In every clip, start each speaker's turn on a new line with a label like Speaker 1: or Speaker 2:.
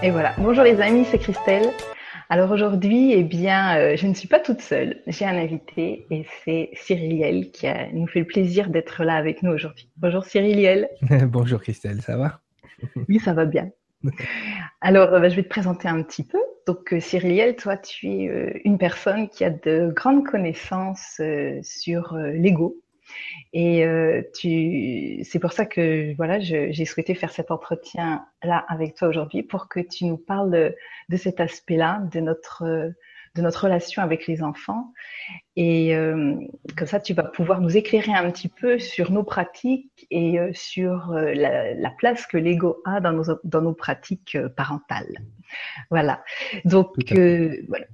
Speaker 1: Et voilà. Bonjour les amis, c'est Christelle. Alors aujourd'hui, eh bien, euh, je ne suis pas toute seule. J'ai un invité et c'est Cyriliel qui a, nous fait le plaisir d'être là avec nous aujourd'hui. Bonjour Cyriliel.
Speaker 2: Bonjour Christelle, ça va?
Speaker 1: Oui, ça va bien. Alors, euh, bah, je vais te présenter un petit peu. Donc, euh, Cyriliel, toi, tu es une personne qui a de grandes connaissances sur l'ego, et euh, c'est pour ça que voilà, j'ai souhaité faire cet entretien là avec toi aujourd'hui pour que tu nous parles de cet aspect-là de notre de notre relation avec les enfants. Et euh, comme ça, tu vas pouvoir nous écairer un petit peu sur nos pratiques et euh, sur euh, la, la, place que l'ego a dans nos, dans nos pratiques parentales. Voilà. Donc, voilà.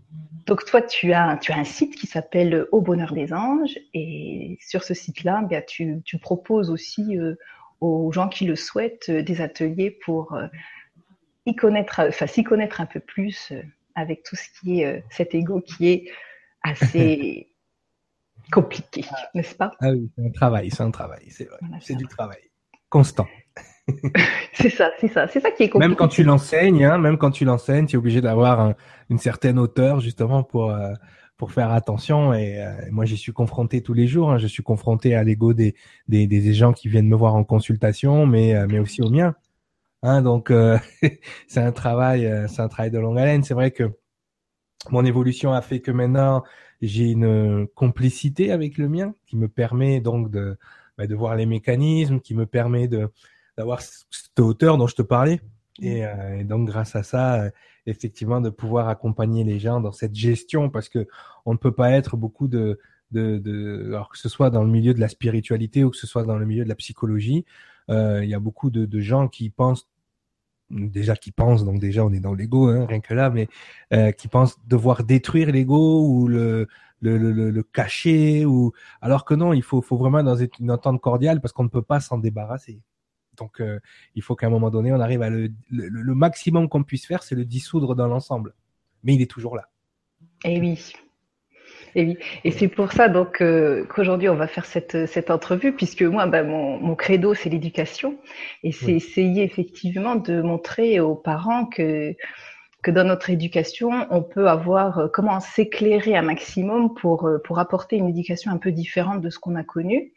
Speaker 1: Donc toi, tu as, tu as un site qui s'appelle Au Bonheur des Anges et sur ce site-là, bien, tu, tu proposes aussi aux gens qui le souhaitent des ateliers pour y connaître, enfin s'y connaître un peu plus avec tout ce qui est cet ego qui est assez compliqué, n'est-ce pas?
Speaker 2: Ah oui, c'est un travail, c'est un travail, c'est vrai, c'est du travail constant.
Speaker 1: c'est ça, c'est ça, c'est ça qui est compliqué.
Speaker 2: Même quand tu l'enseignes, hein, même quand tu l'enseignes, tu es obligé d'avoir une certaine hauteur justement pour euh, pour faire attention. Et euh, moi, j'y suis confronté tous les jours. Hein. Je suis confronté à l'ego des, des, des gens qui viennent me voir en consultation, mais euh, mais aussi au mien. Hein, donc c'est un travail, c'est un travail de longue haleine. C'est vrai que mon évolution a fait que maintenant j'ai une complicité avec le mien qui me permet donc de bah, de voir les mécanismes, qui me permet de d'avoir cette hauteur dont je te parlais. Et, mm. euh, et donc grâce à ça, euh, effectivement, de pouvoir accompagner les gens dans cette gestion, parce que on ne peut pas être beaucoup de, de, de alors que ce soit dans le milieu de la spiritualité ou que ce soit dans le milieu de la psychologie, euh, il y a beaucoup de, de, gens qui pensent déjà qui pensent donc déjà on est dans l'ego hein, rien que là mais euh, qui pensent devoir détruire l'ego ou le le, le, le cacher ou alors que non il faut faut vraiment dans une entente cordiale parce qu'on ne peut pas s'en débarrasser donc, euh, il faut qu'à un moment donné, on arrive à le, le, maximum qu'on puisse faire, c'est le dissoudre dans l'ensemble. Mais il est toujours là.
Speaker 1: Eh oui. Et oui. Et c'est pour ça donc euh, qu'aujourd'hui on va faire cette, cette entrevue, puisque moi, ben, mon, mon credo, c'est l'éducation, et c'est essayer effectivement de montrer aux parents que que dans notre éducation, on peut avoir euh, comment s'éclairer un maximum pour pour apporter une éducation un peu différente de ce qu'on a connu.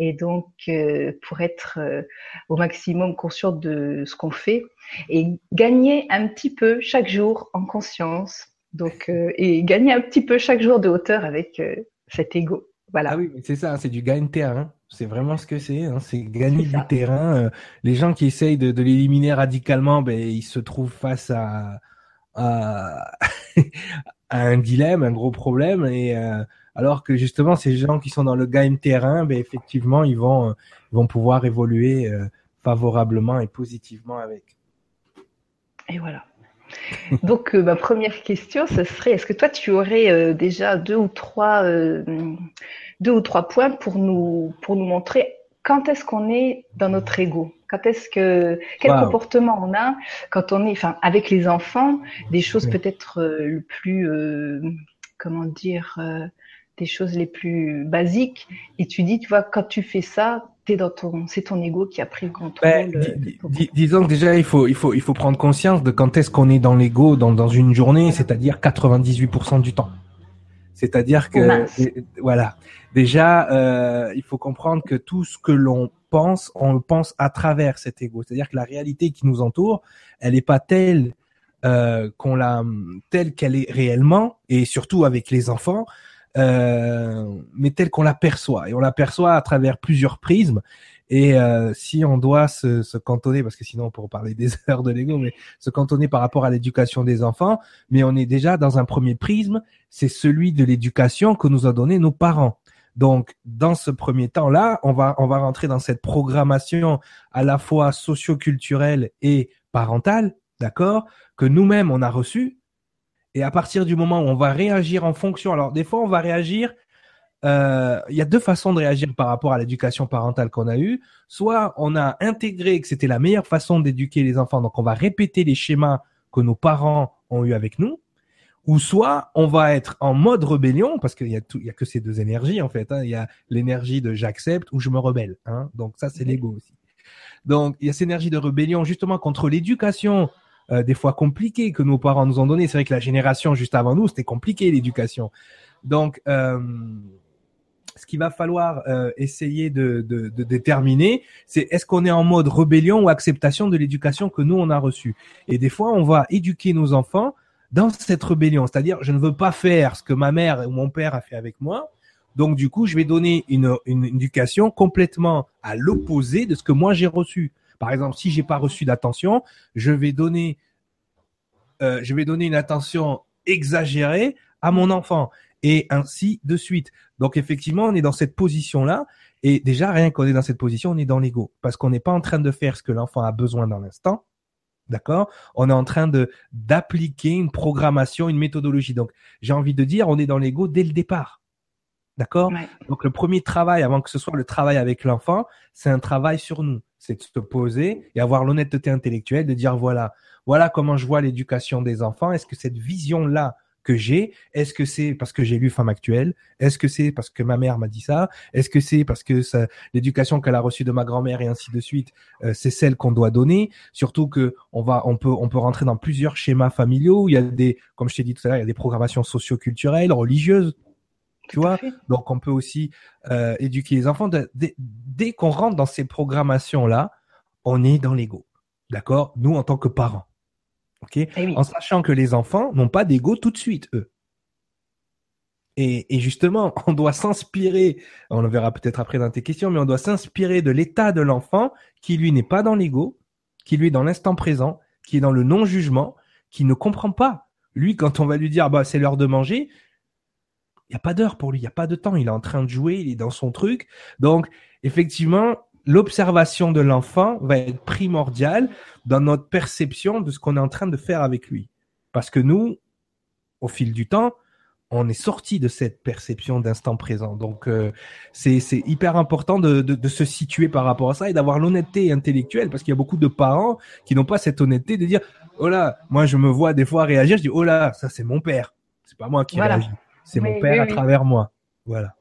Speaker 1: Et donc euh, pour être euh, au maximum conscient de ce qu'on fait et gagner un petit peu chaque jour en conscience donc euh, et gagner un petit peu chaque jour de hauteur avec cet ego voilà
Speaker 2: ah oui c'est ça c'est du gain de terrain c'est vraiment ce que c'est hein. c'est gagner du terrain les gens qui essayent de, de l'éliminer radicalement ben ils se trouvent face à à, à un dilemme un gros problème et alors que justement ces gens qui sont dans le game terrain, ben effectivement ils vont euh, vont pouvoir évoluer euh, favorablement et positivement avec.
Speaker 1: Et voilà. Donc euh, ma première question, ce serait est-ce que toi tu aurais déjà deux ou trois deux ou trois points pour nous pour nous montrer quand est-ce qu'on est dans notre ego? Quand est-ce que quel comportement on a quand on est enfin avec les enfants des choses peut-être le plus comment dire des choses les plus basiques. Et tu dis, tu vois, quand tu fais ça, es dans ton, c'est ton ego qui a pris le contrôle. Ben,
Speaker 2: euh, disons que déjà, il faut, il faut, il faut prendre conscience de quand est-ce qu'on est dans l'ego dans, dans une journée, c'est-à-dire 98% du temps. C'est-à-dire que, voilà. Déjà, euh, il faut comprendre que tout ce que l'on pense, on le pense à travers cet ego. C'est-à-dire que la réalité qui nous entoure, elle n'est pas telle euh, qu'on la telle qu'elle est réellement, et surtout avec les enfants, euh, mais telle qu'on l'aperçoit. Et on l'aperçoit à travers plusieurs prismes. Et euh, si on doit se, se, cantonner, parce que sinon on pourrait parler des heures de l'ego, mais se cantonner par rapport à l'éducation des enfants, mais on est déjà dans un premier prisme, c'est celui de l'éducation que nous a donné nos parents. Donc, dans ce premier temps-là, on va, on va rentrer dans cette programmation à la fois socioculturelle et parentale, d'accord, que nous-mêmes on a reçu, et à partir du moment où on va réagir en fonction, alors des fois on va réagir, euh, il y a deux façons de réagir par rapport à l'éducation parentale qu'on a eue. Soit on a intégré que c'était la meilleure façon d'éduquer les enfants, donc on va répéter les schémas que nos parents ont eu avec nous. Ou soit on va être en mode rébellion, parce qu'il y a tout, il y a que ces deux énergies en fait. Hein. Il y a l'énergie de j'accepte ou je me rebelle. Hein. Donc ça c'est l'ego aussi. Donc il y a cette énergie de rébellion justement contre l'éducation euh, des fois compliquées que nos parents nous ont données. C'est vrai que la génération juste avant nous, c'était compliqué l'éducation. Donc, euh, ce qu'il va falloir euh, essayer de, de, de déterminer, c'est est-ce qu'on est en mode rébellion ou acceptation de l'éducation que nous on a reçue. Et des fois, on va éduquer nos enfants dans cette rébellion, c'est-à-dire je ne veux pas faire ce que ma mère ou mon père a fait avec moi. Donc du coup, je vais donner une, une éducation complètement à l'opposé de ce que moi j'ai reçu. Par exemple, si j'ai pas reçu d'attention, je vais donner, euh, je vais donner une attention exagérée à mon enfant et ainsi de suite. Donc effectivement, on est dans cette position-là. Et déjà, rien qu'on est dans cette position, on est dans l'ego. Parce qu'on n'est pas en train de faire ce que l'enfant a besoin dans l'instant. D'accord? On est en train de d'appliquer une programmation, une méthodologie. Donc, j'ai envie de dire, on est dans l'ego dès le départ. D'accord? Donc, le premier travail, avant que ce soit le travail avec l'enfant, c'est un travail sur nous. C'est de se poser et avoir l'honnêteté intellectuelle de dire, voilà, voilà comment je vois l'éducation des enfants. Est-ce que cette vision-là que j'ai, est-ce que c'est parce que j'ai lu Femme actuelle? Est-ce que c'est parce que ma mère m'a dit ça? Est-ce que c'est parce que l'éducation qu'elle a reçue de ma grand-mère et ainsi de suite, euh, c'est celle qu'on doit donner? Surtout que on va, on peut, on peut rentrer dans plusieurs schémas familiaux. Il y a des, comme je t'ai dit tout à l'heure, il y a des programmations socio-culturelles, religieuses. Tu vois Donc on peut aussi euh, éduquer les enfants. dès qu'on rentre dans ces programmations là, on est dans l'ego. D'accord? Nous en tant que parents. Ok, eh En sachant que les enfants n'ont pas d'ego tout de suite, eux. Et, et justement, on doit s'inspirer, on le verra peut-être après dans tes questions, mais on doit s'inspirer de l'état de l'enfant qui, lui, n'est pas dans l'ego, qui, lui, est dans l'instant présent, qui est dans le non-jugement, qui ne comprend pas. Lui, quand on va lui dire, bah, c'est l'heure de manger, il n'y a pas d'heure pour lui, il n'y a pas de temps, il est en train de jouer, il est dans son truc. Donc, effectivement, l'observation de l'enfant va être primordiale dans notre perception de ce qu'on est en train de faire avec lui. Parce que nous, au fil du temps, on est sorti de cette perception d'instant présent. Donc, euh, c'est hyper important de, de, de, se situer par rapport à ça et d'avoir l'honnêteté intellectuelle, parce qu'il y a beaucoup de parents qui n'ont pas cette honnêteté de dire, oh là, moi je me vois des fois réagir, je dis, oh là, ça c'est mon père, c'est pas moi qui réagis, c'est mon père à travers moi. Voilà.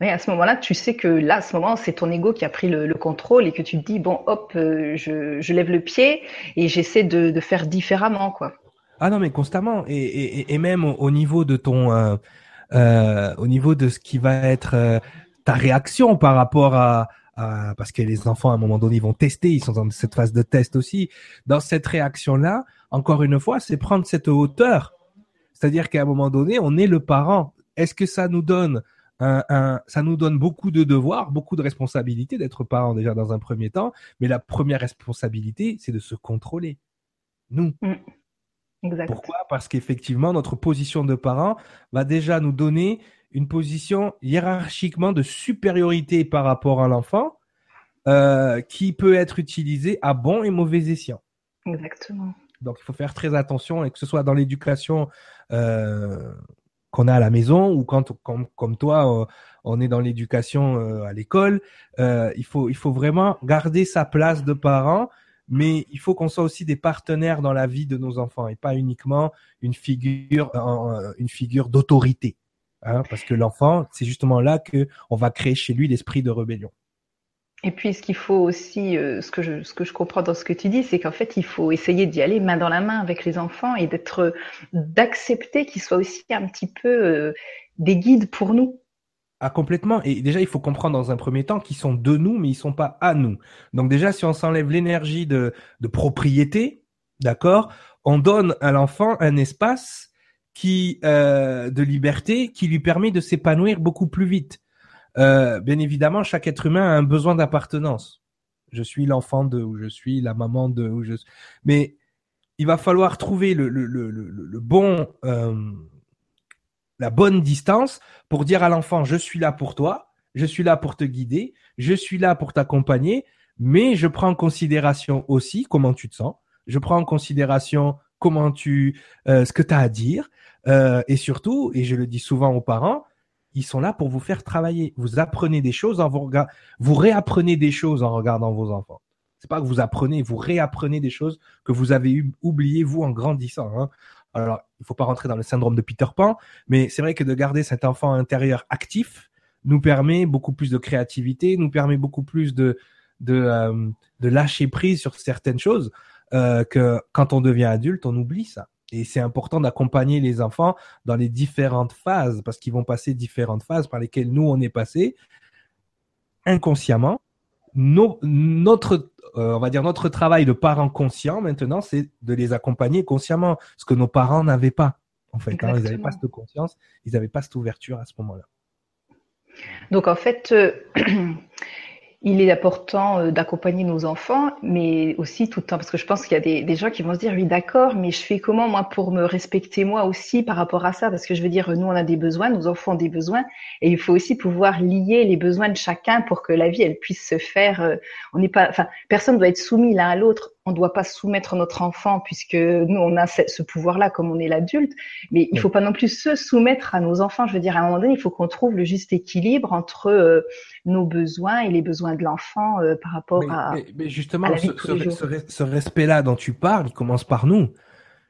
Speaker 1: Mais à ce moment-là, tu sais que là, à ce moment, c'est ton ego qui a pris le, contrôle et que tu te dis bon, hop, euh, je, je, lève le pied et j'essaie de, de, faire différemment, quoi.
Speaker 2: Ah non, mais constamment et, et, et même au, niveau de ton, euh, euh, au niveau de ce qui va être ta réaction par rapport à, à, parce que les enfants à un moment donné ils vont tester, ils sont dans cette phase de test aussi. Dans cette réaction-là, encore une fois, c'est prendre cette hauteur. C'est-à-dire qu'à un moment donné, on est le parent. Est-ce que ça nous donne un, ça nous donne beaucoup de devoirs, beaucoup de responsabilités d'être parent déjà dans un premier temps, mais la première responsabilité, c'est de se contrôler. Nous. Mm. Pourquoi? Parce qu'effectivement, notre position de parent va déjà nous donner une position hiérarchiquement de supériorité par rapport à l'enfant euh, qui peut être utilisée à bon et mauvais escient.
Speaker 1: Exactement.
Speaker 2: Donc, il faut faire très attention, et que ce soit dans l'éducation euh, qu'on a à la maison ou quand comme, toi euh, on est dans l'éducation euh, à l'école il faut vraiment garder sa place de parent mais il faut qu'on soit aussi des partenaires dans la vie de nos enfants et pas uniquement une figure une figure d'autorité hein, parce que l'enfant c'est justement là que on va créer chez lui l'esprit de rébellion
Speaker 1: et puis, ce qu'il faut aussi, euh, ce, que je, ce que je comprends dans ce que tu dis, c'est qu'en fait, il faut essayer d'y aller main dans la main avec les enfants et d'être, d'accepter qu'ils soient aussi un petit peu euh, des guides pour nous.
Speaker 2: Ah, complètement. Et déjà, il faut comprendre dans un premier temps qu'ils sont de nous, mais ils sont pas à nous. Donc déjà, si on s'enlève l'énergie de, de propriété, d'accord, on donne à l'enfant un espace qui euh, de liberté qui lui permet de s'épanouir beaucoup plus vite. Euh, bien évidemment, chaque être humain a un besoin d'appartenance. Je suis l'enfant de, ou je suis la maman de, ou je. Mais il va falloir trouver le, le, le, le bon, euh, la bonne distance pour dire à l'enfant je suis là pour toi, je suis là pour te guider, je suis là pour t'accompagner, mais je prends en considération aussi comment tu te sens, je prends en considération comment tu, euh, ce que tu as à dire, euh, et surtout, et je le dis souvent aux parents, ils sont là pour vous faire travailler. Vous apprenez des choses en vous regardant, vous réapprenez des choses en regardant vos enfants. C'est pas que vous apprenez, vous réapprenez des choses que vous avez oubliées vous en grandissant. Hein. Alors, il faut pas rentrer dans le syndrome de Peter Pan, mais c'est vrai que de garder cet enfant intérieur actif nous permet beaucoup plus de créativité, nous permet beaucoup plus de euh, lâcher prise sur certaines choses. euh, que quand on devient adulte, on oublie ça. Et c'est important d'accompagner les enfants dans les différentes phases, parce qu'ils vont passer différentes phases par lesquelles nous, on est passé inconsciemment. notre, euh, on va dire, notre travail de parents conscients maintenant, c'est de les accompagner consciemment, ce que nos parents n'avaient pas. En fait, hein. ils n'avaient pas cette conscience, ils n'avaient pas cette ouverture à ce moment-là.
Speaker 1: Donc en fait, euh, il est important euh, d'accompagner nos enfants, mais aussi tout le temps, parce que je pense qu'il y a des, des, gens qui vont se dire, oui, d'accord, mais je fais comment, moi, pour me respecter, moi aussi, par rapport à ça? Parce que je veux dire, nous, on a des besoins, nos enfants ont des besoins, et il faut aussi pouvoir lier les besoins de chacun pour que la vie, elle puisse se faire. Euh, on n'est pas, enfin, personne doit être soumis l'un à l'autre on ne doit pas soumettre notre enfant puisque nous on a ce, pouvoir-là comme on est l'adulte, mais il faut pas non plus se soumettre à nos enfants. Je veux dire, à un moment donné, il faut qu'on trouve le juste équilibre entre euh, nos besoins et les besoins de l'enfant euh, par rapport à.
Speaker 2: Mais, justement, ce, respect-là dont tu parles, il commence par nous.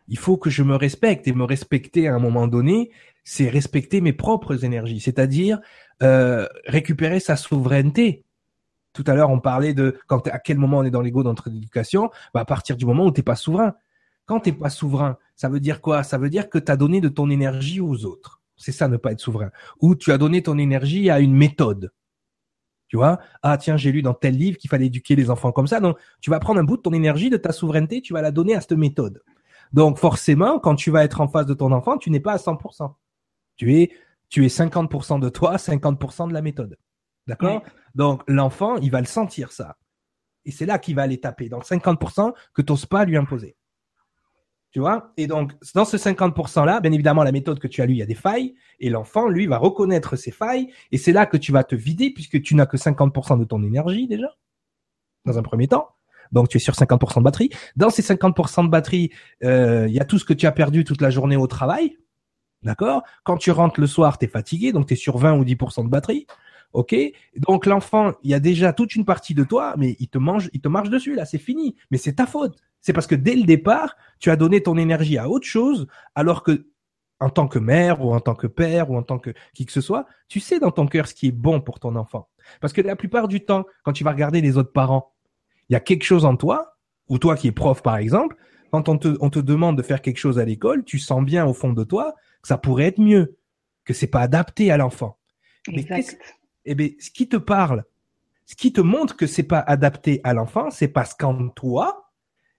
Speaker 2: Il faut que je me respecte et me respecter à un moment donné, c'est respecter mes propres énergies, c'est-à-dire euh, récupérer sa souveraineté tout à l'heure, on parlait de quand à quel moment on est dans l'ego dans notre éducation. Bah, à partir du moment où t'es pas souverain. Quand t'es pas souverain, ça veut dire quoi? Ça veut dire que tu as donné de ton énergie aux autres. C'est ça, ne pas être souverain. Ou tu as donné ton énergie à une méthode. Tu vois? Ah tiens, j'ai lu dans tel livre qu'il fallait éduquer les enfants comme ça. Donc, tu vas prendre un bout de ton énergie, de ta souveraineté, tu vas la donner à cette méthode. Donc, forcément, quand tu vas être en face de ton enfant, tu n'es pas à 100%. Tu es, tu es 50% de toi, 50% de la méthode. D'accord Donc l'enfant, il va le sentir ça. Et c'est là qu'il va aller taper, dans le 50% que tu n'oses pas lui imposer. Tu vois? Et donc, dans ce 50%-là, bien évidemment, la méthode que tu as lu, il y a des failles. Et l'enfant, lui, va reconnaître ces failles. Et c'est là que tu vas te vider, puisque tu n'as que 50% de ton énergie déjà, dans un premier temps. Donc, tu es sur 50% de batterie. Dans ces 50% de batterie, euh, il y a tout ce que tu as perdu toute la journée au travail. D'accord? Quand tu rentres le soir, tu es fatigué, donc tu es sur 20 ou 10% de batterie. Ok? Donc l'enfant, il y a déjà toute une partie de toi, mais il te mange, il te marche dessus là, c'est fini. Mais c'est ta faute. C'est parce que dès le départ, tu as donné ton énergie à autre chose, alors que en tant que mère ou en tant que père ou en tant que qui que ce soit, tu sais dans ton cœur ce qui est bon pour ton enfant. Parce que la plupart du temps, quand tu vas regarder les autres parents, il y a quelque chose en toi, ou toi qui es prof par exemple, quand on te, on te demande de faire quelque chose à l'école, tu sens bien au fond de toi que ça pourrait être mieux, que c'est pas adapté à l'enfant.
Speaker 1: Exact
Speaker 2: eh bien, ce qui te parle, ce qui te montre que c'est pas adapté à l'enfant, c'est parce qu'en toi,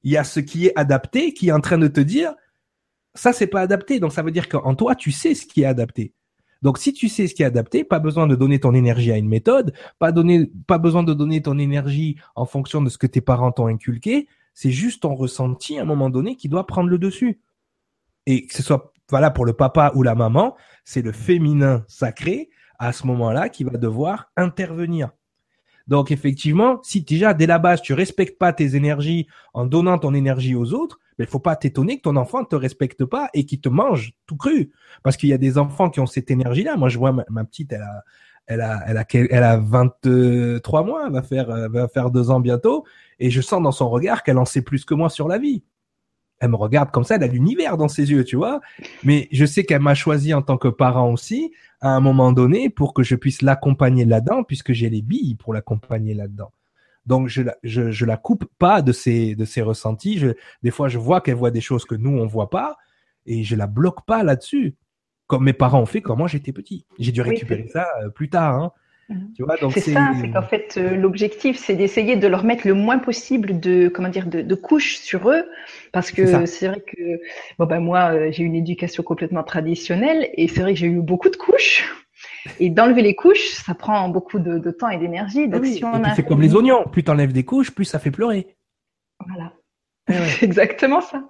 Speaker 2: il y a ce qui est adapté qui est en train de te dire ça c'est pas adapté. Donc ça veut dire qu'en toi, tu sais ce qui est adapté. Donc si tu sais ce qui est adapté, pas besoin de donner ton énergie à une méthode, pas donner pas besoin de donner ton énergie en fonction de ce que tes parents t'ont inculqué, c'est juste ton ressenti à un moment donné qui doit prendre le dessus. Et que ce soit voilà pour le papa ou la maman, c'est le féminin sacré à ce moment-là qui va devoir intervenir. Donc effectivement, si déjà dès la base tu respectes pas tes énergies en donnant ton énergie aux autres, il ben, faut pas t'étonner que ton enfant ne te respecte pas et qu'il te mange tout cru. Parce qu'il y a des enfants qui ont cette énergie-là. Moi, je vois ma, petite, elle a, elle a, elle a, elle a 23 mois, elle va faire, elle va faire deux ans bientôt, et je sens dans son regard qu'elle en sait plus que moi sur la vie elle me regarde comme ça, elle a l'univers dans ses yeux, tu vois. Mais je sais qu'elle m'a choisi en tant que parent aussi, à un moment donné, pour que je puisse l'accompagner là-dedans, puisque j'ai les billes pour l'accompagner là-dedans. Donc je la, je, je, la coupe pas de ses de ses ressentis. Je, des fois, je vois qu'elle voit des choses que nous on voit pas, et je la bloque pas là-dessus, comme mes parents ont fait quand moi j'étais petit. J'ai dû récupérer ça euh, plus tard. Hein.
Speaker 1: Mhm. c'est ça, c'est qu'en fait euh, l'objectif c'est d'essayer de leur mettre le moins possible de comment dire de, de couches sur eux. Parce que c'est vrai que bon ben moi euh, j'ai une éducation complètement traditionnelle et c'est vrai que j'ai eu beaucoup de couches. Et d'enlever les couches ça prend beaucoup de, de temps et d'énergie
Speaker 2: donc si on c'est comme les oignons. Plus t'enlèves des couches plus ça fait pleurer.
Speaker 1: Voilà. C'est exactement ça.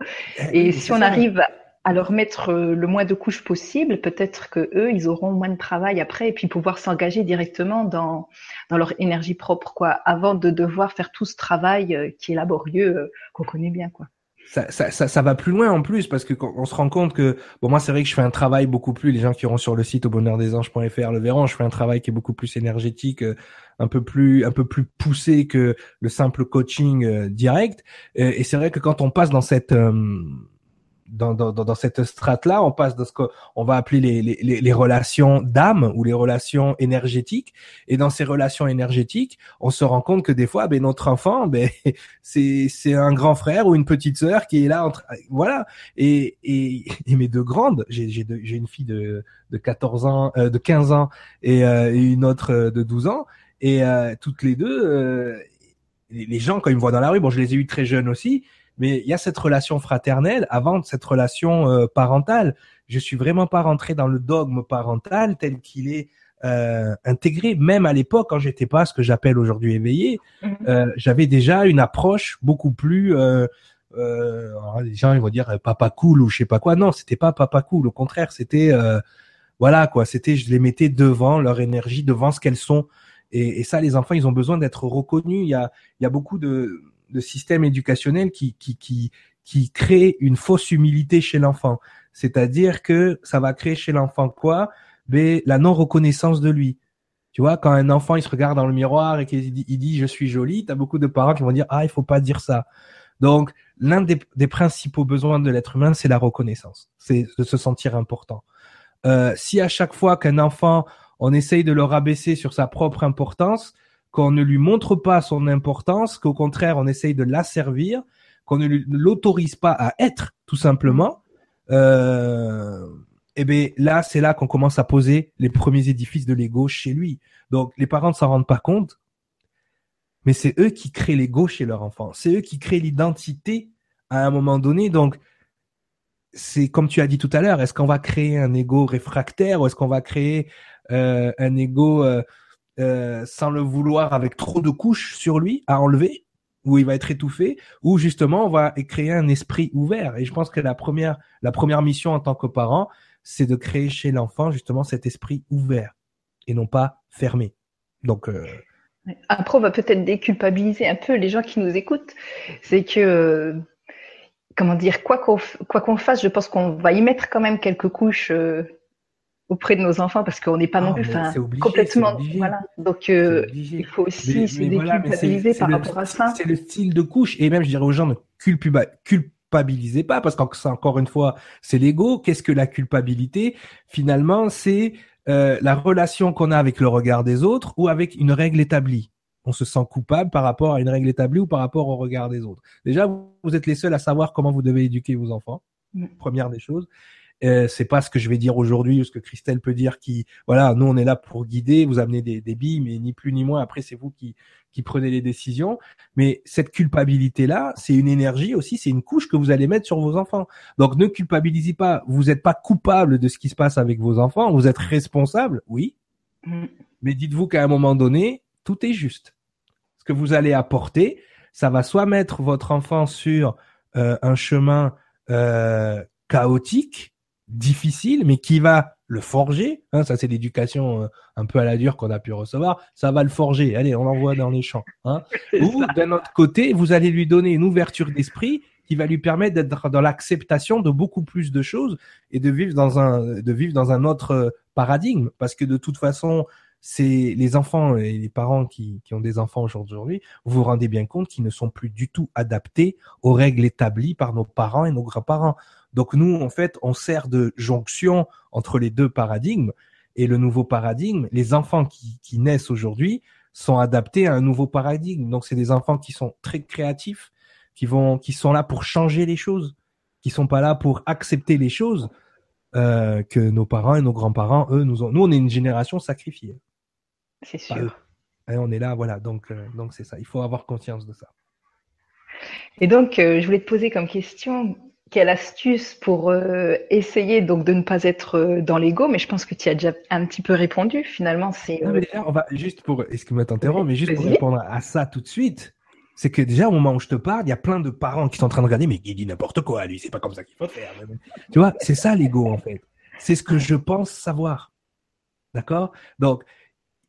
Speaker 1: Eh et si on arrive à leur mettre euh, le moins de couches possible, peut-être que eux, ils auront moins de travail après et puis pouvoir s'engager directement dans, dans leur énergie propre, quoi, avant de devoir faire tout ce travail euh, qui est laborieux, euh, qu'on connaît bien, quoi.
Speaker 2: Ça, ça, ça, ça, va plus loin en plus parce que on se rend compte que bon moi c'est vrai que je fais un travail beaucoup plus les gens qui iront sur le site au bonheur des anges.fr le verront je fais un travail qui est beaucoup plus énergétique un peu plus un peu plus poussé que le simple coaching direct et, c'est vrai que quand on passe dans cette dans, dans, dans cette strate-là, on passe dans ce qu'on va appeler les, les, les relations d'âme ou les relations énergétiques. Et dans ces relations énergétiques, on se rend compte que des fois, ben, notre enfant, ben, c'est, c'est un grand frère ou une petite sœur qui est là. Entre, voilà. Et, et, et mes deux grandes, j'ai, j'ai, j'ai une fille de, de 14 ans, euh, de 15 ans et, euh, une autre de 12 ans. Et euh, toutes les deux, les gens, quand ils me voient dans la rue, bon, je les ai eu très jeunes aussi, mais il y a cette relation fraternelle avant cette relation euh, parentale. Je suis vraiment pas rentré dans le dogme parental tel qu'il est euh, intégré. Même à l'époque, quand j'étais pas ce que j'appelle aujourd'hui éveillé, mhm. euh, j'avais déjà une approche beaucoup plus. Euh, euh, les gens ils vont dire euh, papa cool ou je sais pas quoi. Non, c'était pas papa cool. Au contraire, c'était voilà quoi. C'était je les mettais devant leur énergie, devant ce qu'elles sont. Et, et, ça, les enfants, ils ont besoin d'être reconnus. Il y a, il y a beaucoup de de système éducationnel qui, qui, qui, qui crée une fausse humilité chez l'enfant. C'est-à-dire que ça va créer chez l'enfant quoi? Ben, La non-reconnaissance de lui. Tu vois, quand un enfant il se regarde dans le miroir et qu'il dit, il dit je suis joli, tu as beaucoup de parents qui vont dire ah il faut pas dire ça. Donc l'un des, des, principaux besoins de l'être humain c'est la reconnaissance, c'est de se sentir important. Euh, si à chaque fois qu'un enfant on essaye de le rabaisser sur sa propre importance, qu'on ne lui montre pas son importance, qu'au contraire on essaye de l'asservir, qu'on ne l'autorise pas à être tout simplement, euh, et eh bien là c'est là qu'on commence à poser les premiers édifices de l'ego chez lui. Donc les parents ne s'en rendent pas compte, mais c'est eux qui créent l'ego chez leur enfant, c'est eux qui créent l'identité à un moment donné. Donc c'est comme tu as dit tout à l'heure, est-ce qu'on va créer un ego réfractaire ou est-ce qu'on va créer euh, un ego euh, euh, sans le vouloir avec trop de couches sur lui à enlever où il va être étouffé ou justement on va créer un esprit ouvert. Et je pense que la première la première mission en tant que parent c'est de créer chez l'enfant justement cet esprit ouvert et non pas fermé. Donc euh...
Speaker 1: après on va peut-être déculpabiliser un peu les gens qui nous écoutent. C'est que comment dire quoi qu'on quoi qu'on fasse je pense qu'on va y mettre quand même quelques couches euh, auprès de nos enfants parce qu'on n'est pas non ah, plus complètement voilà. Donc euh, il faut aussi se déculpabiliser par rapport à ça.
Speaker 2: c'est le style de couche. Et même je dirais aux gens ne culpabilisez pas parce que encore une fois c'est l'ego. Qu'est-ce que la culpabilité? Finalement c'est euh, la relation qu'on a avec le regard des autres ou avec une règle établie. On se sent coupable par rapport à une règle établie ou par rapport au regard des autres. Déjà vous êtes les seuls à savoir comment vous devez éduquer vos enfants. Mm. première des choses euh, c'est pas ce que je vais dire aujourd'hui ou ce que Christelle peut dire qui, voilà, nous on est là pour guider, vous amener des, des billes, mais ni plus ni moins. Après, c'est vous qui, qui prenez les décisions. Mais cette culpabilité-là, c'est une énergie aussi, c'est une couche que vous allez mettre sur vos enfants. Donc ne culpabilisez pas. Vous n'êtes pas coupable de ce qui se passe avec vos enfants. Vous êtes responsable, oui. Mm. Mais dites-vous qu'à un moment donné, tout est juste. Ce que vous allez apporter, ça va soit mettre votre enfant sur euh, un chemin euh, chaotique, difficile, mais qui va le forger. Hein, ça, c'est l'éducation euh, un peu à la dure qu'on a pu recevoir. Ça va le forger. Allez, on l'envoie dans les champs. Hein. Ou d'un autre côté, vous allez lui donner une ouverture d'esprit qui va lui permettre d'être dans l'acceptation de beaucoup plus de choses et de vivre dans un de vivre dans un autre euh, paradigme. Parce que de toute façon, c'est les enfants et les parents qui, ont des enfants aujourd'hui, vous vous rendez bien compte qu'ils ne sont plus du tout adaptés aux règles établies par nos parents et nos grands-parents. Donc nous, en fait, on sert de jonction entre les deux paradigmes. Et le nouveau paradigme, les enfants qui, qui naissent aujourd'hui sont adaptés à un nouveau paradigme. Donc c'est des enfants qui sont très créatifs, qui vont, qui sont là pour changer les choses, qui sont pas là pour accepter les choses euh, que nos parents et nos grands-parents, eux, nous ont. Nous, on est une génération sacrifiée.
Speaker 1: C'est sûr.
Speaker 2: Et on est là, voilà. Donc, euh, donc c'est ça. Il faut avoir conscience de ça.
Speaker 1: Et donc, euh, je voulais te poser comme question, quelle astuce pour euh, essayer donc de ne pas être euh, dans l'ego Mais je pense que tu as déjà un petit peu répondu. Finalement, c'est.
Speaker 2: Euh... on va juste pour, excuse-moi t'interromps, mais juste pour répondre à ça tout de suite, c'est que déjà au moment où je te parle, il y a plein de parents qui sont en train de regarder, mais il dit n'importe quoi, lui, c'est pas comme ça qu'il faut faire. Tu vois, c'est ça l'ego en fait. C'est ce que je pense savoir. D'accord? Donc,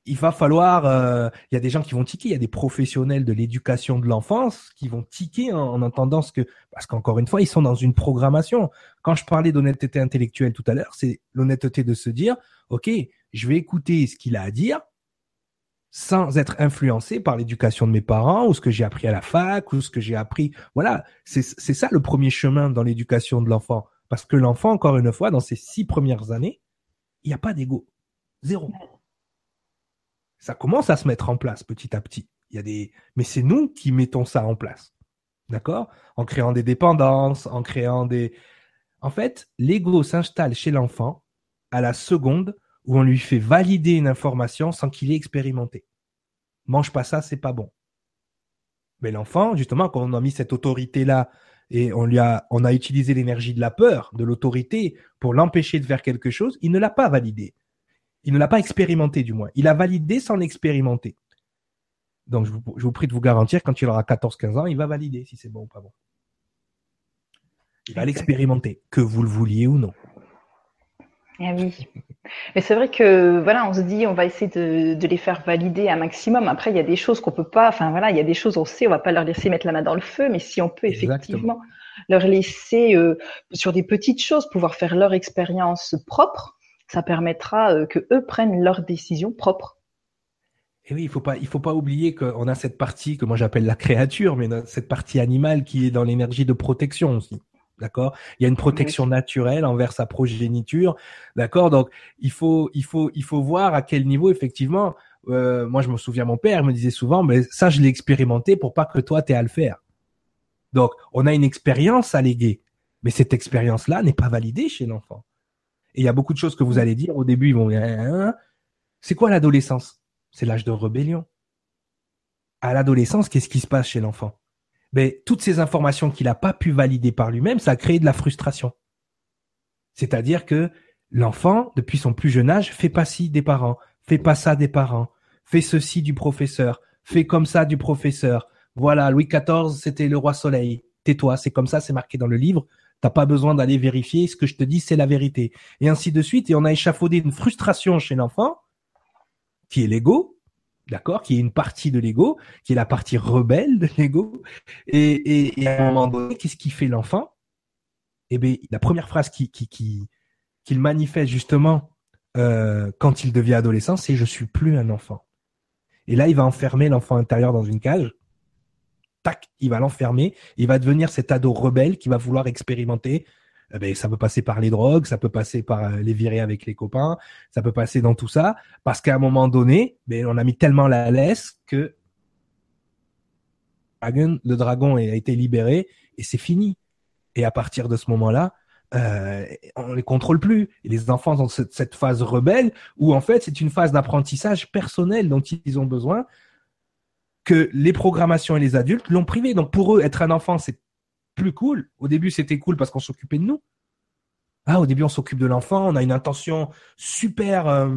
Speaker 2: il va falloir, euh, il y a des gens qui vont tiquer, il y a des professionnels de l'éducation de l'enfance qui vont tiquer en, entendant ce que, parce qu'encore une fois, ils sont dans une programmation. Quand je parlais d'honnêteté intellectuelle tout à l'heure, c'est l'honnêteté de se dire, ok, je vais écouter ce qu'il a à dire, sans être influencé par l'éducation de mes parents ou ce que j'ai appris à la fac ou ce que j'ai appris. Voilà, c'est ça le premier chemin dans l'éducation de l'enfant. Parce que l'enfant, encore une fois, dans ses six premières années, il n'y a pas d'ego. Zéro. Ça commence à se mettre en place petit à petit. Il y a des, mais c'est nous qui mettons ça en place. D'accord? En créant des dépendances, en créant des, en fait, l'ego s'installe chez l'enfant à la seconde où on lui fait valider une information sans qu'il ait expérimenté. Mange pas ça, c'est pas bon. Mais l'enfant, justement, quand on a mis cette autorité-là et on lui a, on a utilisé l'énergie de la peur, de l'autorité pour l'empêcher de faire quelque chose, il ne l'a pas validé. Il ne l'a pas expérimenté, du moins. Il a validé sans l'expérimenter. Donc, je vous, prie de vous garantir, quand il aura 14-15 ans, il va valider si c'est bon ou pas bon. Il va l'expérimenter, que vous le vouliez ou non.
Speaker 1: Ah oui. Mais c'est vrai que voilà, on se dit on va essayer de, les faire valider un maximum. Après, il y a des choses qu'on peut pas. Enfin voilà, il y a des choses on sait, on va pas leur laisser mettre la main dans le feu, mais si on peut effectivement leur laisser euh, sur des petites choses pouvoir faire leur expérience propre, ça permettra euh, que eux prennent leurs décisions propres.
Speaker 2: Et oui, il faut pas, il faut pas oublier qu'on a cette partie que moi j'appelle la créature, mais cette partie animale qui est dans l'énergie de protection aussi. D'accord? Il y a une protection naturelle envers sa progéniture. D'accord? Donc, il faut, il, faut, il faut voir à quel niveau, effectivement, euh, moi je me souviens, mon père me disait souvent, mais ça je l'ai expérimenté pour pas que toi tu aies à le faire. Donc, on a une expérience à léguer, mais cette expérience-là n'est pas validée chez l'enfant. Et il y a beaucoup de choses que vous allez dire au début, ils vont dire, hein, hein. c'est quoi l'adolescence? C'est l'âge de rébellion. À l'adolescence, qu'est-ce qui se passe chez l'enfant? Ben, toutes ces informations qu'il n'a pas pu valider par lui-même, ça a créé de la frustration. C'est-à-dire que l'enfant, depuis son plus jeune âge, fait pas ci des parents, fait pas ça des parents, fait ceci du professeur, fait comme ça du professeur. Voilà, Louis XIV, c'était le roi soleil. Tais-toi, c'est comme ça, c'est marqué dans le livre. T'as pas besoin d'aller vérifier, ce que je te dis, c'est la vérité. Et ainsi de suite. Et on a échafaudé une frustration chez l'enfant, qui est l'ego, d'accord, qui est une partie de l'ego, qui est la partie rebelle de l'ego. Et, à un moment donné, qu'est-ce qui fait l'enfant? Eh bien, la première phrase qui, qui, qu'il manifeste justement euh, quand il devient adolescent, c'est je suis plus un enfant. Et là, il va enfermer l'enfant intérieur dans une cage. Il va l'enfermer. Il va devenir cet ado rebelle qui va vouloir expérimenter eh ben, ça peut passer par les drogues, ça peut passer par euh, les virer avec les copains, ça peut passer dans tout ça, parce qu'à un moment donné, ben, on a mis tellement la laisse que le dragon a été libéré et c'est fini. Et à partir de ce moment-là, euh, on les contrôle plus. Les enfants cette, cette phase rebelle où en fait c'est une phase d'apprentissage personnel dont ils ont besoin que les programmations et les adultes l'ont privé. Donc pour eux, être un enfant, c'est plus cool. Au début, c'était cool parce qu'on s'occupait de nous. Ah, au début, on s'occupe de l'enfant, on a une intention super, euh,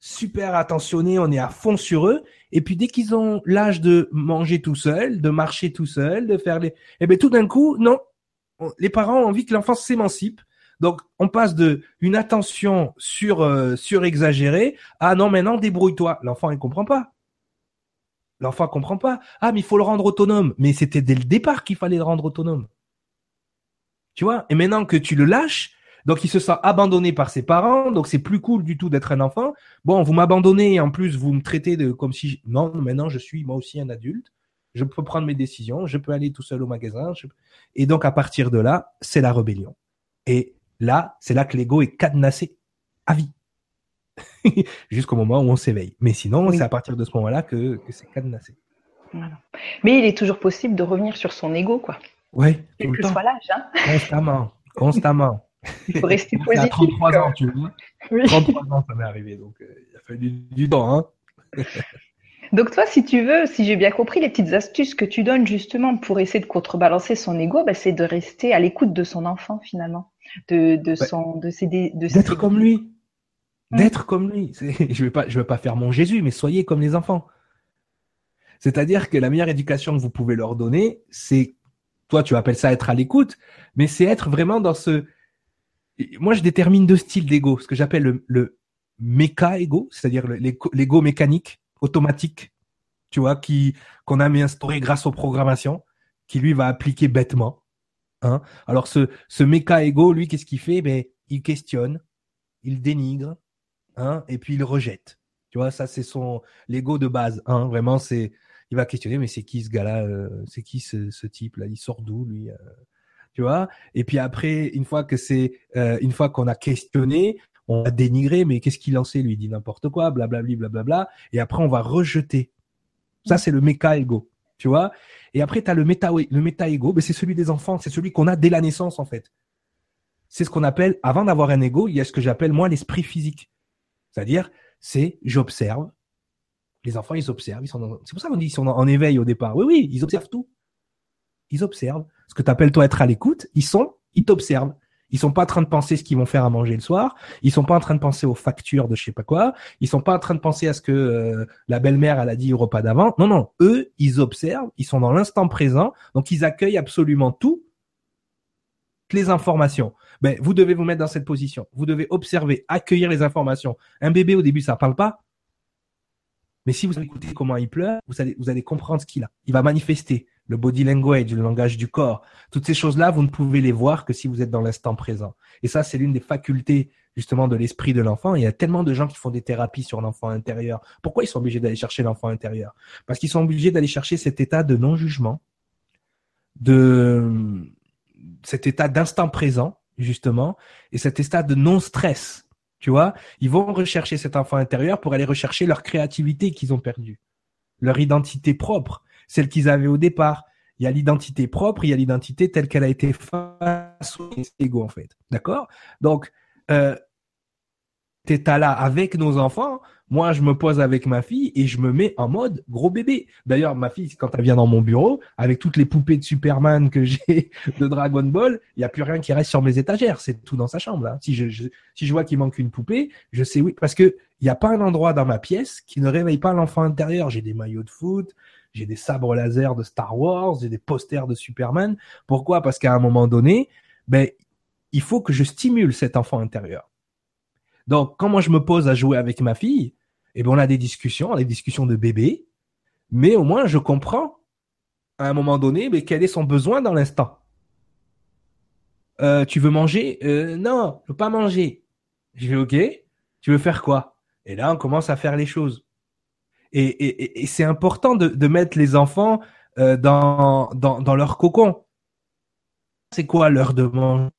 Speaker 2: super attentionnée, on est à fond sur eux. Et puis, dès qu'ils ont l'âge de manger tout seul, de marcher tout seul, de faire les, eh ben, tout d'un coup, non. Les parents ont envie que l'enfant s'émancipe. Donc, on passe de une attention sur, euh, exagérée à non, maintenant, débrouille-toi. L'enfant, il comprend pas. L'enfant comprend pas. Ah, mais il faut le rendre autonome. Mais c'était dès le départ qu'il fallait le rendre autonome. Tu vois? Et maintenant que tu le lâches, donc il se sent abandonné par ses parents, donc c'est plus cool du tout d'être un enfant. Bon, vous m'abandonnez et en plus vous me traitez de comme si non, maintenant je suis moi aussi un adulte. Je peux prendre mes décisions, je peux aller tout seul au magasin. Et donc à partir de là, c'est la rébellion. Et là, c'est là que l'ego est cadenassé à vie. jusqu'au moment où on s'éveille. Mais sinon, c'est à partir de ce moment-là que, c'est cadenassé.
Speaker 1: Mais il est toujours possible de revenir sur son ego, quoi.
Speaker 2: Oui,
Speaker 1: que soit l'âge. Hein.
Speaker 2: Constamment, constamment.
Speaker 1: Il faut rester positif. À
Speaker 2: 33 ans, tu vois. 33 ans, ça m'est arrivé, donc euh, il a fallu du, temps. Hein.
Speaker 1: donc toi, si tu veux, si j'ai bien compris, les petites astuces que tu donnes justement pour essayer de contrebalancer son ego, bah, c'est de rester à l'écoute de son enfant finalement, de, de son, de ses, de
Speaker 2: d'être comme lui d'être comme lui. Je vais pas, je vais pas faire mon Jésus, mais soyez comme les enfants. C'est-à-dire que la meilleure éducation que vous pouvez leur donner, c'est, toi, tu appelles ça être à l'écoute, mais c'est être vraiment dans ce. Moi, je détermine deux styles d'ego, ce que j'appelle le, le méca-ego, c'est-à-dire l'ego mécanique, automatique, tu vois, qui qu'on a mis instauré grâce aux programmations, qui lui va appliquer bêtement. Hein. Alors ce ce méca-ego, lui, qu'est-ce qu'il fait? Ben, il questionne, il dénigre, Et puis il rejette. Tu vois, ça c'est son l'ego de base. Vraiment, c'est il va questionner, mais c'est qui ce gars-là euh, C'est qui ce, type-là? Il sort d'où lui euh? Tu vois? Et puis après, une fois que c'est euh, une fois qu'on a questionné, on va dénigrer, mais qu'est-ce qu'il en sait? Lui il dit n'importe quoi, blablabla, blablabla. Et après, on va rejeter. Ça, c'est le méca-ego. Tu vois? Et après, tu as le méta le méta-ego, mais c'est celui des enfants, c'est celui qu'on a dès la naissance en fait. C'est ce qu'on appelle, avant d'avoir un ego, il y a ce que j'appelle moi l'esprit physique. C'est-à-dire, c'est j'observe. Les enfants, ils observent. C'est pour ça qu'on dit qu'ils sont en éveil au départ. Oui, oui, ils observent tout. Ils observent. Ce que tu appelles toi être à l'écoute, ils sont, ils t'observent. Ils sont pas en train de penser ce qu'ils vont faire à manger le soir. Ils sont pas en train de penser aux factures de je sais pas quoi. Ils sont pas en train de penser à ce que euh, la belle-mère elle a dit au repas d'avant. Non, non. Eux, ils observent. Ils sont dans l'instant présent. Donc ils accueillent absolument tout, les informations. Ben, vous devez vous mettre dans cette position. Vous devez observer, accueillir les informations. Un bébé, au début, ça parle pas. Mais si vous écoutez comment il pleure, vous allez, vous allez comprendre ce qu'il a. Il va manifester le body language, le langage du corps. Toutes ces choses-là, vous ne pouvez les voir que si vous êtes dans l'instant présent. Et ça, c'est l'une des facultés, justement, de l'esprit de l'enfant. Il y a tellement de gens qui font des thérapies sur l'enfant intérieur. Pourquoi ils sont obligés d'aller chercher l'enfant intérieur? Parce qu'ils sont obligés d'aller chercher cet état de non-jugement, de, cet état d'instant présent, justement, et cet état de non-stress. Tu vois, ils vont rechercher cet enfant intérieur pour aller rechercher leur créativité qu'ils ont perdue, leur identité propre, celle qu'ils avaient au départ. Il y a l'identité propre, il y a l'identité telle qu'elle a été face au ego en fait. D'accord? Donc, euh, cet état-là avec nos enfants, moi, je me pose avec ma fille et je me mets en mode gros bébé. D'ailleurs, ma fille, quand elle vient dans mon bureau, avec toutes les poupées de Superman que j'ai de Dragon Ball, il n'y a plus rien qui reste sur mes étagères. C'est tout dans sa chambre. Là. Si je, si je vois qu'il manque une poupée, je sais oui, parce que il n'y a pas un endroit dans ma pièce qui ne réveille pas l'enfant intérieur. J'ai des maillots de foot, j'ai des sabres laser de Star Wars, j'ai des posters de Superman. Pourquoi? Parce qu'à un moment donné, ben, il faut que je stimule cet enfant intérieur. Donc, quand moi je me pose à jouer avec ma fille, eh bien, on a des discussions, des discussions de bébé, mais au moins je comprends à un moment donné mais quel est son besoin dans l'instant. Euh, tu veux manger? Euh, Non, je veux pas manger. Je vais ok. Tu veux faire quoi? Et là, on commence à faire les choses. Et, c'est important de, mettre les enfants euh, dans, dans, dans leur cocon. C'est quoi l'heure de manger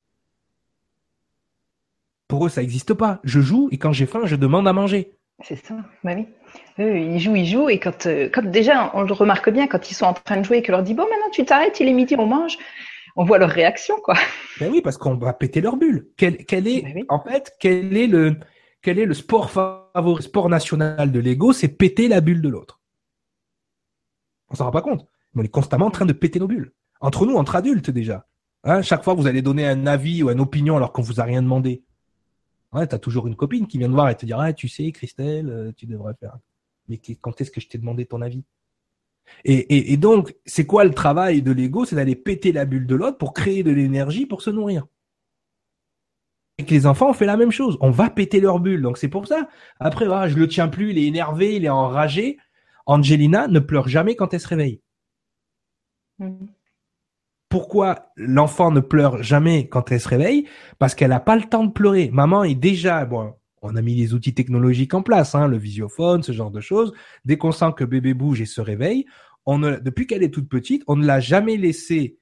Speaker 2: Pour eux, ça n'existe pas. Je joue et quand j'ai faim, je demande à manger.
Speaker 1: C'est ça, bah oui. ils jouent, ils jouent, et quand, euh, quand déjà, on le remarque bien, quand ils sont en train de jouer et que leur dit bon, maintenant tu t'arrêtes, il est midi, on mange, on voit leur réaction, quoi.
Speaker 2: Ben oui, parce qu'on va péter leur bulle. Quel, quel est, ben en fait, quel est le, quel est le sport favori, sport national de l'ego C'est péter la bulle de l'autre. On s'en rend pas compte. On est constamment en train de péter nos bulles. Entre nous, entre adultes déjà. Hein, chaque fois, vous allez donner un avis ou une opinion alors qu'on vous a rien demandé. T'as toujours une copine qui vient te voir et te dire, ah, tu sais, Christelle, euh, tu devrais faire. Mais quand est-ce que je t'ai demandé ton avis? Et, donc, c'est quoi le travail de l'ego? C'est d'aller péter la bulle de l'autre pour créer de l'énergie pour se nourrir. Et que les enfants, ont fait la même chose. On va péter leur bulle. Donc c'est pour ça. Après, ah, je le tiens plus, il est énervé, il est enragé. Angelina ne pleure jamais quand elle se réveille. Mmh pourquoi l'enfant ne pleure jamais quand elle se réveille Parce qu'elle n'a pas le temps de pleurer. Maman est déjà, bon, on a mis les outils technologiques en place, hein, le visiophone, ce genre de choses. Dès qu'on sent que bébé bouge et se réveille, on depuis qu'elle est toute petite, on ne l'a jamais laissé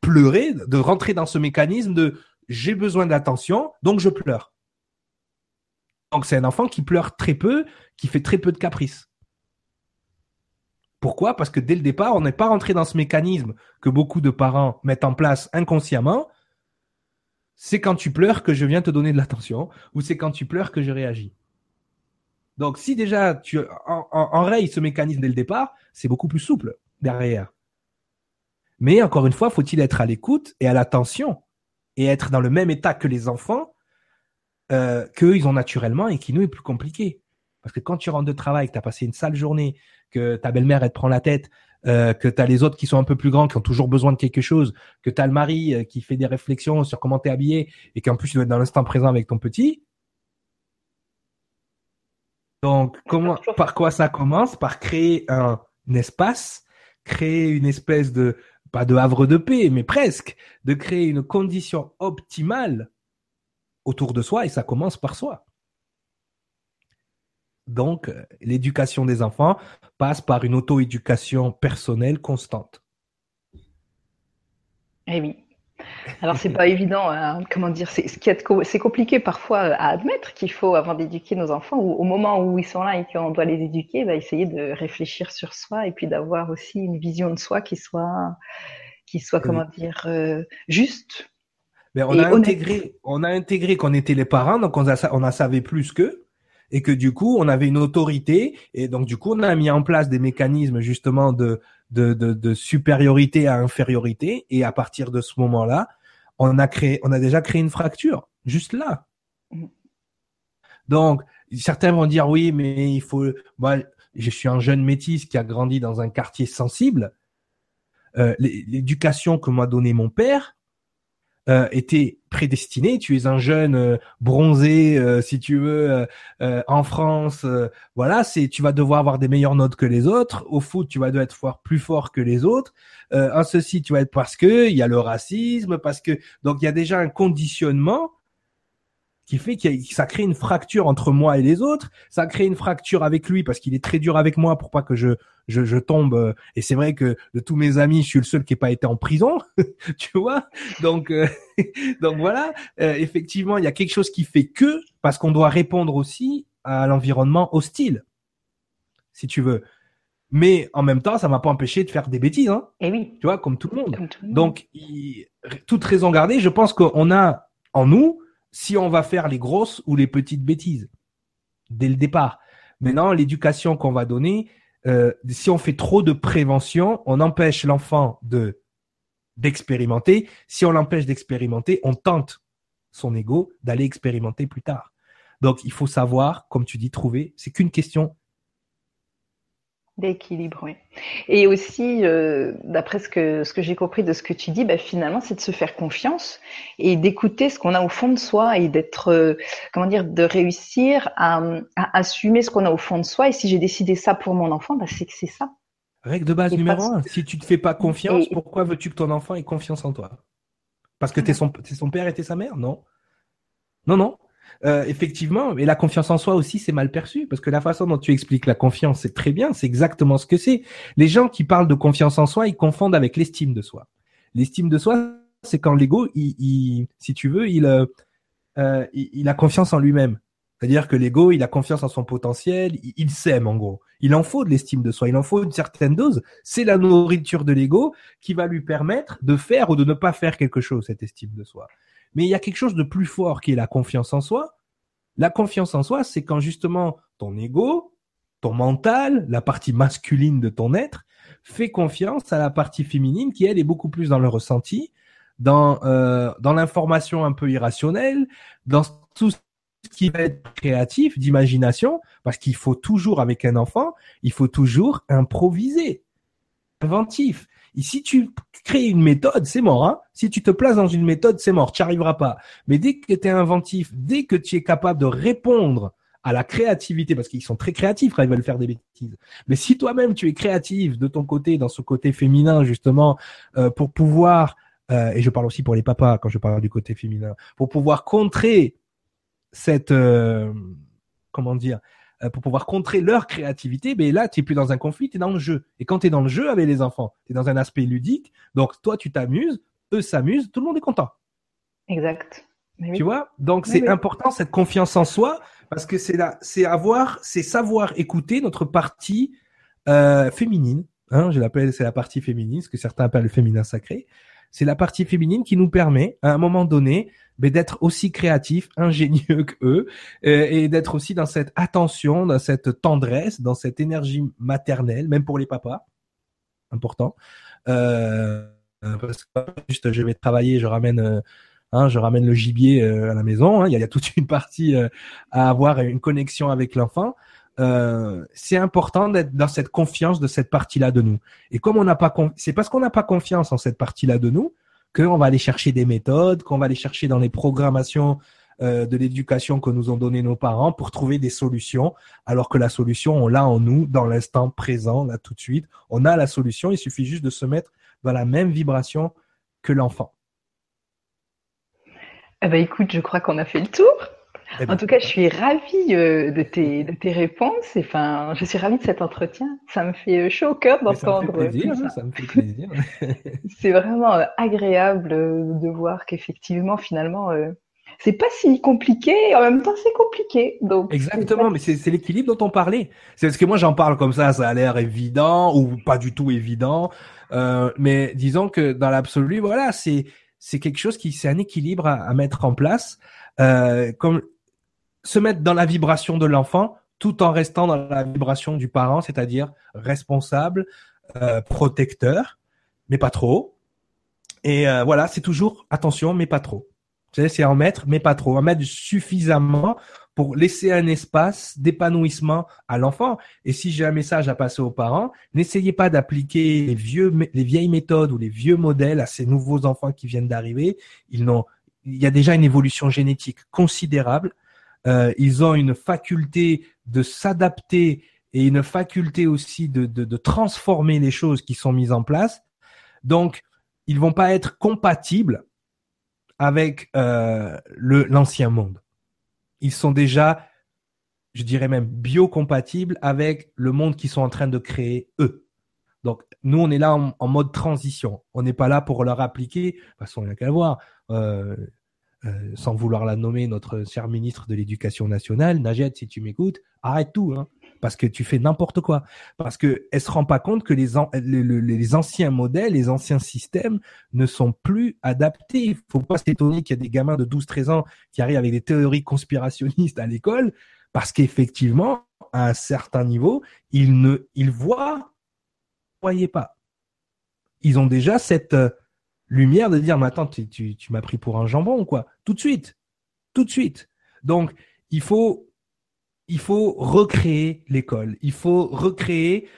Speaker 2: pleurer, de rentrer dans ce mécanisme de j'ai besoin d'attention, donc je pleure. Donc c'est un enfant qui pleure très peu, qui fait très peu de caprices. Pourquoi? Parce que dès le départ, on n'est pas rentré dans ce mécanisme que beaucoup de parents mettent en place inconsciemment. C'est quand tu pleures que je viens te donner de l'attention, ou c'est quand tu pleures que je réagis. Donc, si déjà tu enrayes ce mécanisme dès le départ, c'est beaucoup plus souple derrière. Mais encore une fois, faut-il être à l'écoute et à l'attention et être dans le même état que les enfants euh, qu'eux, ils ont naturellement et qui nous est plus compliqué. Parce que quand tu rentres de travail, que tu as passé une sale journée, que ta belle-mère, elle te prend la tête, euh, que tu as les autres qui sont un peu plus grands, qui ont toujours besoin de quelque chose, que tu as le mari euh, qui fait des réflexions sur comment tu es habillé et qu'en plus tu dois être dans l'instant présent avec ton petit. Donc, comment, par quoi ça commence? Par créer un, espace, créer une espèce de, pas de havre de paix, mais presque, de créer une condition optimale autour de soi et ça commence par soi. Donc, l'éducation des enfants passe par une auto-éducation personnelle constante.
Speaker 1: Eh oui. Alors c'est pas évident, hein, comment dire, c'est ce compliqué parfois à admettre qu'il faut avant d'éduquer nos enfants, ou au moment où ils sont là et qu'on doit les éduquer, bah, essayer de réfléchir sur soi et puis d'avoir aussi une vision de soi qui soit, qui soit comment dire, euh, juste.
Speaker 2: Mais on a intégré, on a intégré qu'on était les parents, donc on a, on a savait plus qu'eux et que du coup on avait une autorité et donc du coup on a mis en place des mécanismes justement de de, de, de supériorité à infériorité. Et à partir de ce moment-là on a créé on a déjà créé une fracture juste là. Mmh. donc certains vont dire oui mais il faut moi je suis un jeune métis qui a grandi dans un quartier sensible. Euh, l'éducation que m'a donné mon père euh, était prédestiné. Tu es un jeune euh, bronzé, euh, si tu veux, en France. voilà, c'est tu vas devoir avoir des meilleures notes que les autres. Au foot, tu vas devoir être plus fort que les autres. en ceci, tu vas être parce que il y a le racisme, parce que donc il y a déjà un conditionnement qui fait que ça crée une fracture entre moi et les autres. Ça crée une fracture avec lui parce qu'il est très dur avec moi pour pas que je je, je tombe. Euh, et c'est vrai que de tous mes amis, je suis le seul qui n'ait pas été en prison, tu vois. Donc euh, donc voilà. Euh, effectivement, il y a quelque chose qui fait que parce qu'on doit répondre aussi à l'environnement hostile, si tu veux. Mais en même temps, ça m'a pas empêché de faire des bêtises, hein.
Speaker 1: Et eh oui.
Speaker 2: Tu vois, comme tout le monde. Donc, toute raison gardée, je pense qu'on a en nous si on va faire les grosses ou les petites bêtises dès le départ. Maintenant, l'éducation qu'on va donner, euh, si on fait trop de prévention, on empêche l'enfant de d'expérimenter. Si on l'empêche d'expérimenter, on tente son ego d'aller expérimenter plus tard. Donc, il faut savoir, comme tu dis, trouver. C'est qu'une question
Speaker 1: D'équilibre, oui. Et aussi, euh, d'après ce que, ce que j'ai compris de ce que tu dis, bah, finalement, c'est de se faire confiance et d'écouter ce qu'on a au fond de soi et d'être, euh, comment dire, de réussir à, à assumer ce qu'on a au fond de soi. Et si j'ai décidé ça pour mon enfant, bah, c'est que c'est ça.
Speaker 2: Règle de base numéro un. Si tu te fais pas confiance, pourquoi veux-tu que ton enfant ait confiance en toi? Parce que tu es son, son père et t'es sa mère? Non. Non, non. Euh, effectivement, et la confiance en soi aussi, c'est mal perçu parce que la façon dont tu expliques la confiance, c'est très bien, c'est exactement ce que c'est. Les gens qui parlent de confiance en soi, ils confondent avec l'estime de soi. L'estime de soi, c'est quand l'ego, il, si tu veux, il, euh il, a confiance en lui-même. C'est-à-dire que l'ego, il a confiance en son potentiel, il, il s'aime en gros. Il en faut de l'estime de soi, il en faut une certaine dose. C'est la nourriture de l'ego qui va lui permettre de faire ou de ne pas faire quelque chose, cette estime de soi. Mais il y a quelque chose de plus fort qui est la confiance en soi. La confiance en soi, c'est quand justement ton ego, ton mental, la partie masculine de ton être, fait confiance à la partie féminine qui, elle, est beaucoup plus dans le ressenti, dans, euh, dans l'information un peu irrationnelle, dans tout ce qui va être créatif, d'imagination, parce qu'il faut toujours, avec un enfant, il faut toujours improviser, inventif. Si tu crées une méthode, c'est mort. Hein si tu te places dans une méthode, c'est mort, tu n'y arriveras pas. Mais dès que tu es inventif, dès que tu es capable de répondre à la créativité, parce qu'ils sont très créatifs quand ils veulent faire des bêtises. Mais si toi-même tu es créatif de ton côté, dans ce côté féminin justement, euh, pour pouvoir, euh, et je parle aussi pour les papas quand je parle du côté féminin, pour pouvoir contrer cette, euh, comment dire, euh, pour pouvoir contrer leur créativité, mais là, tu es plus dans un conflit, tu es dans le jeu. Et quand tu es dans le jeu avec les enfants, tu es dans un aspect ludique, donc toi, tu t'amuses, eux s'amusent, tout le monde est content.
Speaker 1: Exact.
Speaker 2: Tu vois? Donc c'est important cette confiance en soi parce que c'est là, c'est avoir, c'est savoir écouter notre partie euh, féminine. Hein, je l'appelle, c'est la partie féminine, ce que certains appellent le féminin sacré. C'est la partie féminine qui nous permet, à un moment donné, mais d'être aussi créatif, ingénieux que eux, euh, et d'être aussi dans cette attention, dans cette tendresse, dans cette énergie maternelle, même pour les papas, important. Euh, parce que juste, je vais travailler, je ramène. Euh, hein, je ramène le gibier à la maison. Hein, il, y a, toute une partie à avoir une connexion avec l'enfant. Euh, c'est important d'être dans cette confiance de cette partie-là de nous. Et comme on n'a pas, c'est parce qu'on n'a pas confiance en cette partie-là de nous qu'on va aller chercher des méthodes, qu'on va aller chercher dans les programmations euh, de l'éducation que nous ont donné nos parents pour trouver des solutions, alors que la solution, on l'a en nous, dans l'instant présent, là tout de suite. On a la solution, il suffit juste de se mettre dans la même vibration que l'enfant.
Speaker 1: Eh ben écoute, je crois qu'on a fait le tour. Eh ben, en tout cas, je suis ravie euh, de, tes, de tes réponses. Et, enfin, je suis ravie de cet entretien. Ça me fait euh, chaud au cœur d'entendre.
Speaker 2: Ça, ça me fait plaisir.
Speaker 1: c'est vraiment euh, agréable de voir qu'effectivement, finalement, c'est pas si compliqué. En même temps, c'est compliqué. Donc
Speaker 2: exactement, mais c'est l'équilibre dont on parlait. C'est parce que moi j'en parle comme ça, ça a l'air évident ou pas du tout évident. mais disons que dans l'absolu, voilà, c'est c'est quelque chose qui c'est un équilibre à, à, mettre en place. Euh, comme se mettre dans la vibration de l'enfant tout en restant dans la vibration du parent, c'est-à-dire responsable, euh, protecteur, mais pas trop. Et euh, voilà, c'est toujours attention, mais pas trop. C'est en mettre, mais pas trop. En mettre suffisamment pour laisser un espace d'épanouissement à l'enfant. Et si j'ai un message à passer aux parents, n'essayez pas d'appliquer les les vieilles méthodes ou les vieux modèles à ces nouveaux enfants qui viennent d'arriver. Il y a déjà une évolution génétique considérable. Euh, ils ont une faculté de s'adapter et une faculté aussi de, transformer les choses qui sont mises en place. Donc, ils vont pas être compatibles avec euh, l'ancien monde. Ils sont déjà, je dirais même, biocompatibles avec le monde qu'ils sont en train de créer eux. Donc, nous, on est là en, mode transition. On n'est pas là pour leur appliquer. De toute façon, il n'y a qu'à voir. Euh, euh, sans vouloir la nommer, notre cher ministre de l'Éducation nationale, Najed, si tu m'écoutes, arrête tout, hein, parce que tu fais n'importe quoi. Parce que elle se rend pas compte que les, anciens modèles, les anciens systèmes ne sont plus adaptés. Il faut pas s'étonner qu'il y a des gamins de 12-13 ans qui arrivent avec des théories conspirationnistes à l'école, parce qu'effectivement, à un certain niveau, ils ne, ils voient, voyez pas. Ils ont déjà cette euh, lumière de dire, mais attends, tu, tu, tu m'as pris pour un jambon, quoi. Tout de suite. Tout de suite. Donc, il faut, il faut recréer l'école. Il faut recréer,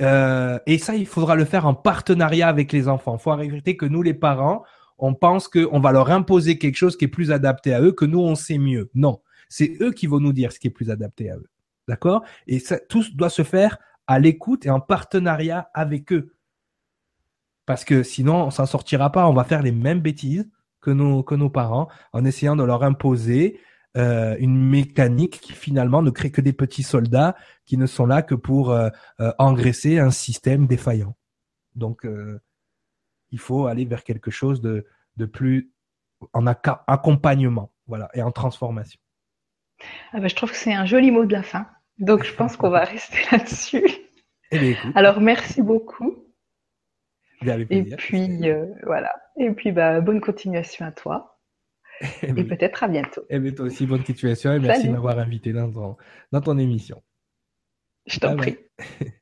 Speaker 2: euh, et ça, il faudra le faire en partenariat avec les enfants. Il faut arrêter que nous, les parents, on pense qu'on va leur imposer quelque chose qui est plus adapté à eux, que nous, on sait mieux. Non. C'est eux qui vont nous dire ce qui est plus adapté à eux. D'accord? Et ça, tout doit se faire à l'écoute et en partenariat avec eux. Parce que sinon, on s'en sortira pas. On va faire les mêmes bêtises que nos, que nos parents en essayant de leur imposer euh, une mécanique qui finalement ne crée que des petits soldats qui ne sont là que pour euh, euh, engraisser un système défaillant. Donc, il faut aller vers quelque chose de, de plus en accompagnement, voilà, et en transformation.
Speaker 1: Ah ben, je trouve que c'est un joli mot de la fin. Donc, je pense qu'on va rester là-dessus. Eh Alors, merci beaucoup. Et puis, euh, voilà. Et puis, bah, bonne continuation à toi. et, peut-être à bientôt.
Speaker 2: Et bien, toi aussi, bonne continuation et merci de m'avoir invité dans ton, dans ton émission.
Speaker 1: Je t'en prie.